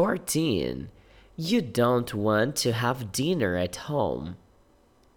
14. You don't want to have dinner at home.